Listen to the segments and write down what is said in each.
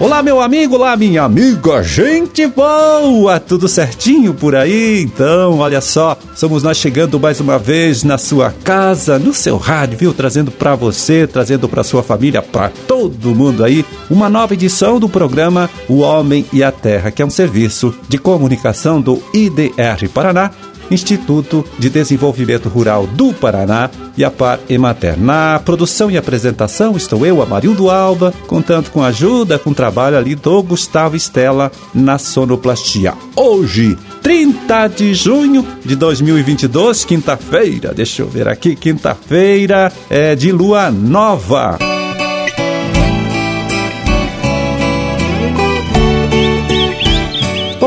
Olá, meu amigo, olá, minha amiga, gente boa, tudo certinho por aí? Então, olha só, somos nós chegando mais uma vez na sua casa, no seu rádio, viu? Trazendo para você, trazendo para sua família, para todo mundo aí, uma nova edição do programa O Homem e a Terra, que é um serviço de comunicação do IDR Paraná Instituto de Desenvolvimento Rural do Paraná e a Par Emater. Na produção e apresentação estou eu, Amarildo Alba, contando com a ajuda, com o trabalho ali do Gustavo Estela na sonoplastia. Hoje, 30 de junho de 2022, quinta-feira, deixa eu ver aqui, quinta-feira é de lua nova.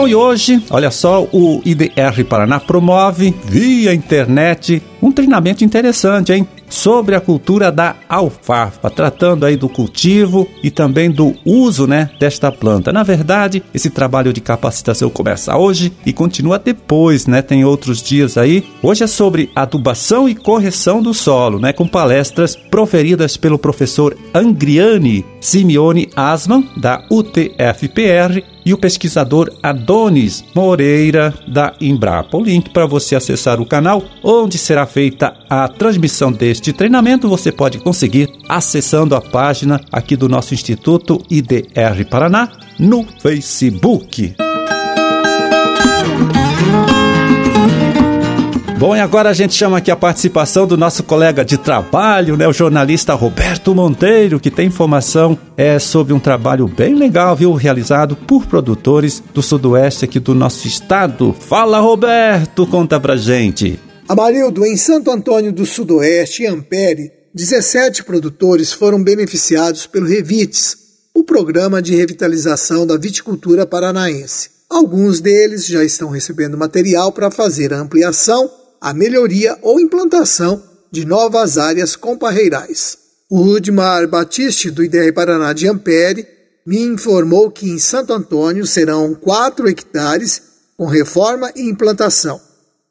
Bom, e hoje, olha só, o IDR Paraná promove via internet um treinamento interessante, hein? Sobre a cultura da alfafa, tratando aí do cultivo e também do uso, né, desta planta. Na verdade, esse trabalho de capacitação começa hoje e continua depois, né? Tem outros dias aí. Hoje é sobre adubação e correção do solo, né, com palestras proferidas pelo professor Angriani Simeone Asman da UTFPR e o pesquisador Adonis Moreira da Embrapa. O link para você acessar o canal onde será feita a transmissão deste treinamento você pode conseguir acessando a página aqui do nosso Instituto IDR Paraná no Facebook. Bom, e agora a gente chama aqui a participação do nosso colega de trabalho, né, o jornalista Roberto Monteiro, que tem informação é, sobre um trabalho bem legal, viu, realizado por produtores do sudoeste aqui do nosso estado. Fala, Roberto, conta pra gente. Amarildo, em Santo Antônio do Sudoeste e Ampere, 17 produtores foram beneficiados pelo Revites, o programa de revitalização da viticultura paranaense. Alguns deles já estão recebendo material para fazer a ampliação a melhoria ou implantação de novas áreas comparreirais. O Rudimar Batiste, do IDR Paraná de Ampere, me informou que em Santo Antônio serão 4 hectares com reforma e implantação,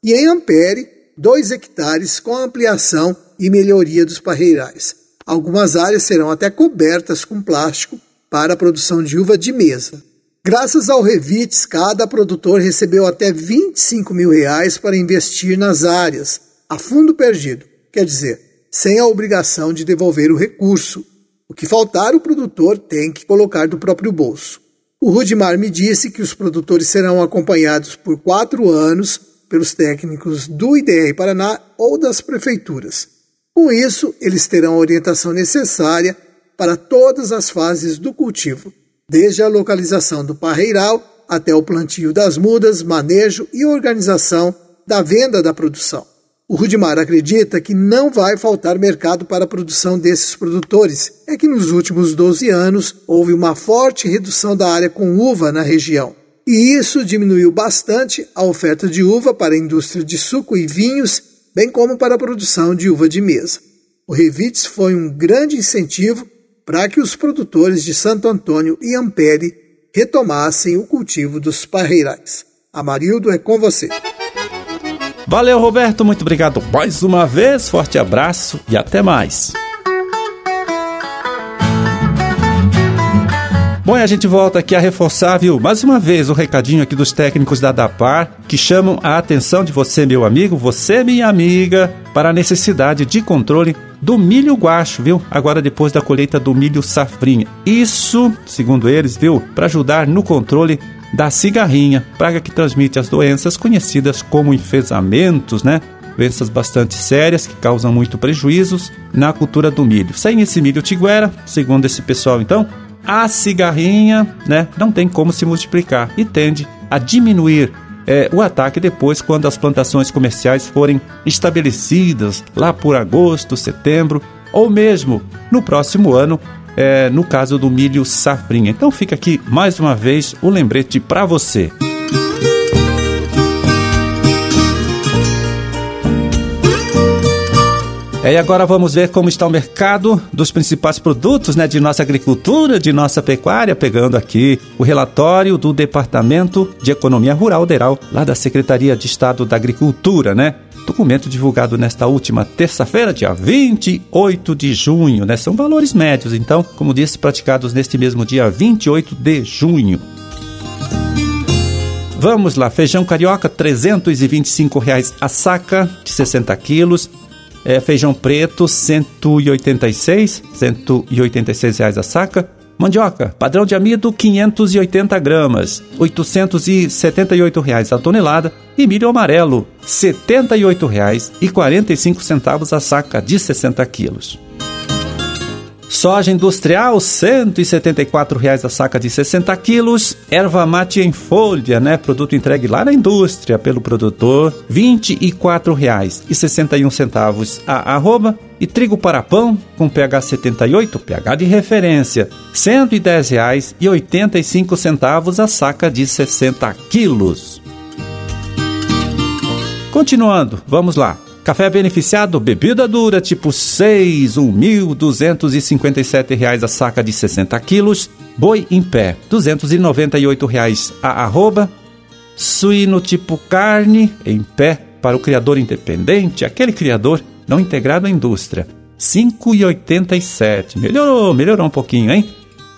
e em Ampere, 2 hectares com ampliação e melhoria dos parreirais. Algumas áreas serão até cobertas com plástico para a produção de uva de mesa. Graças ao Revites, cada produtor recebeu até 25 mil reais para investir nas áreas, a fundo perdido, quer dizer, sem a obrigação de devolver o recurso. O que faltar, o produtor tem que colocar do próprio bolso. O Rudimar me disse que os produtores serão acompanhados por quatro anos pelos técnicos do IDR Paraná ou das prefeituras. Com isso, eles terão a orientação necessária para todas as fases do cultivo desde a localização do parreiral até o plantio das mudas, manejo e organização da venda da produção. O Rudimar acredita que não vai faltar mercado para a produção desses produtores. É que nos últimos 12 anos houve uma forte redução da área com uva na região. E isso diminuiu bastante a oferta de uva para a indústria de suco e vinhos, bem como para a produção de uva de mesa. O Revites foi um grande incentivo para que os produtores de Santo Antônio e Ampere retomassem o cultivo dos parreirais. Amarildo é com você. Valeu, Roberto, muito obrigado mais uma vez, forte abraço e até mais. Bom, e a gente volta aqui a reforçar, viu, mais uma vez o recadinho aqui dos técnicos da DAPAR, que chamam a atenção de você, meu amigo, você, minha amiga, para a necessidade de controle do milho guacho, viu? Agora depois da colheita do milho safrinha. Isso, segundo eles, viu, para ajudar no controle da cigarrinha, praga que transmite as doenças conhecidas como enfesamentos, né? Doenças bastante sérias que causam muito prejuízos na cultura do milho. Sem esse milho tiguera, segundo esse pessoal, então, a cigarrinha né, não tem como se multiplicar e tende a diminuir é, o ataque depois quando as plantações comerciais forem estabelecidas lá por agosto, setembro ou mesmo no próximo ano, é, no caso do milho safrinha. Então fica aqui mais uma vez o lembrete para você. É, e agora vamos ver como está o mercado dos principais produtos né, de nossa agricultura, de nossa pecuária, pegando aqui o relatório do Departamento de Economia Rural Deral, lá da Secretaria de Estado da Agricultura, né? Documento divulgado nesta última terça-feira, dia 28 de junho, né? São valores médios, então, como disse, praticados neste mesmo dia 28 de junho. Vamos lá, feijão carioca, 325 reais a saca, de 60 quilos. É, feijão preto, 186, 186 reais a saca. Mandioca, padrão de amido 580 gramas, 878 reais a tonelada. E milho amarelo, R$ 78,45 a saca de 60 quilos. Soja industrial, R$ 174,00 a saca de 60 quilos. Erva mate em folha, né? Produto entregue lá na indústria pelo produtor, R$ 24,61 a arroba. E trigo para pão, com pH 78, pH de referência, R$ 110,85 a saca de 60 quilos. Continuando, vamos lá. Café beneficiado, bebida dura tipo 6, R$ 1.257 a saca de 60 quilos. Boi em pé, 298 reais a arroba. Suíno tipo carne em pé para o criador independente, aquele criador não integrado à indústria. 5,87. Melhorou, melhorou um pouquinho, hein?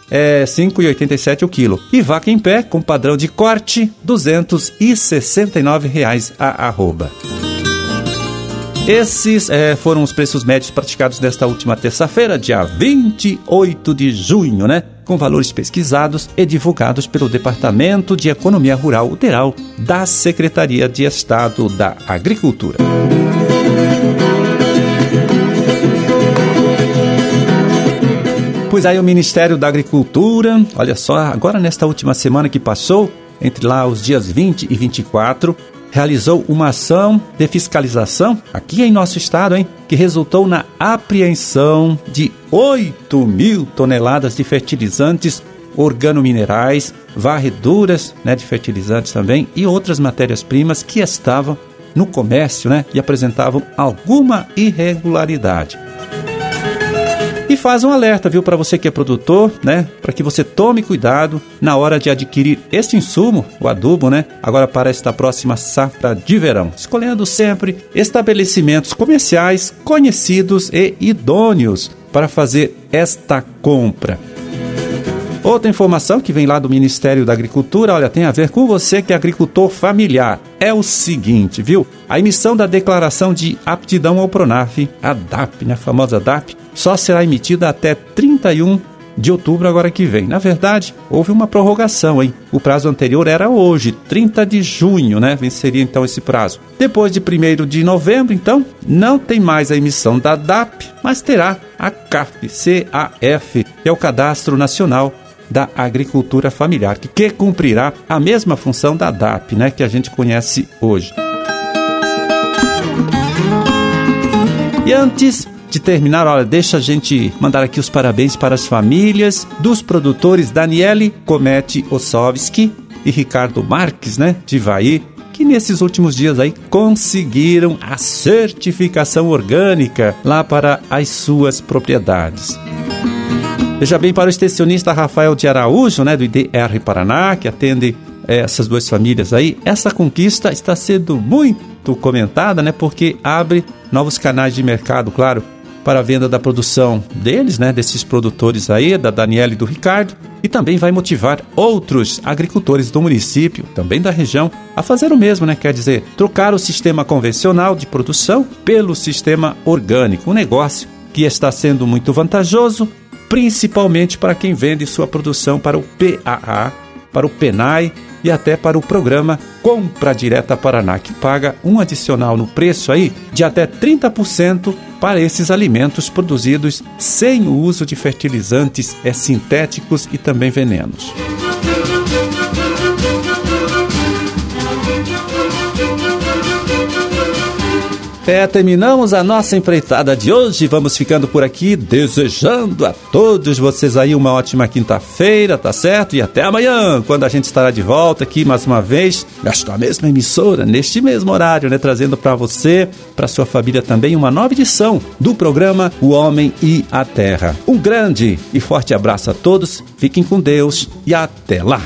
É 5,87 o quilo. E vaca em pé com padrão de corte, 269 reais a arroba. Esses é, foram os preços médios praticados nesta última terça-feira, dia 28 de junho, né? Com valores pesquisados e divulgados pelo Departamento de Economia Rural Uteral da Secretaria de Estado da Agricultura. Pois aí o Ministério da Agricultura, olha só, agora nesta última semana que passou, entre lá os dias 20 e 24, realizou uma ação de fiscalização aqui em nosso estado, hein, que resultou na apreensão de 8 mil toneladas de fertilizantes organominerais, varreduras né, de fertilizantes também e outras matérias-primas que estavam no comércio né, e apresentavam alguma irregularidade. E faz um alerta, viu, para você que é produtor, né? Para que você tome cuidado na hora de adquirir este insumo, o adubo, né? Agora para esta próxima safra de verão, escolhendo sempre estabelecimentos comerciais conhecidos e idôneos para fazer esta compra. Outra informação que vem lá do Ministério da Agricultura, olha, tem a ver com você que é agricultor familiar. É o seguinte, viu? A emissão da declaração de aptidão ao Pronaf, a DAP, né, a famosa DAP, só será emitida até 31 de outubro agora que vem. Na verdade, houve uma prorrogação, hein? O prazo anterior era hoje, 30 de junho, né? Venceria então esse prazo. Depois de 1 de novembro, então, não tem mais a emissão da DAP, mas terá a CAF, C-A-F, que é o Cadastro Nacional da agricultura familiar, que cumprirá a mesma função da DAP, né, que a gente conhece hoje. E antes de terminar, olha, deixa a gente mandar aqui os parabéns para as famílias dos produtores Daniele Comete Ossovski e Ricardo Marques, né, de Ivaí, que nesses últimos dias aí conseguiram a certificação orgânica lá para as suas propriedades. Veja bem, para o extensionista Rafael de Araújo, né, do IDR Paraná, que atende é, essas duas famílias aí, essa conquista está sendo muito comentada, né, porque abre novos canais de mercado, claro, para a venda da produção deles, né, desses produtores aí, da Daniela e do Ricardo, e também vai motivar outros agricultores do município, também da região, a fazer o mesmo, né? Quer dizer, trocar o sistema convencional de produção pelo sistema orgânico, um negócio que está sendo muito vantajoso principalmente para quem vende sua produção para o PAA, para o PENAI e até para o programa Compra Direta Paraná, que paga um adicional no preço aí de até 30% para esses alimentos produzidos sem o uso de fertilizantes é, sintéticos e também venenos. É, terminamos a nossa empreitada de hoje. Vamos ficando por aqui, desejando a todos vocês aí uma ótima quinta-feira, tá certo? E até amanhã, quando a gente estará de volta aqui mais uma vez, nesta mesma emissora, neste mesmo horário, né? Trazendo para você, para sua família também, uma nova edição do programa O Homem e a Terra. Um grande e forte abraço a todos, fiquem com Deus e até lá!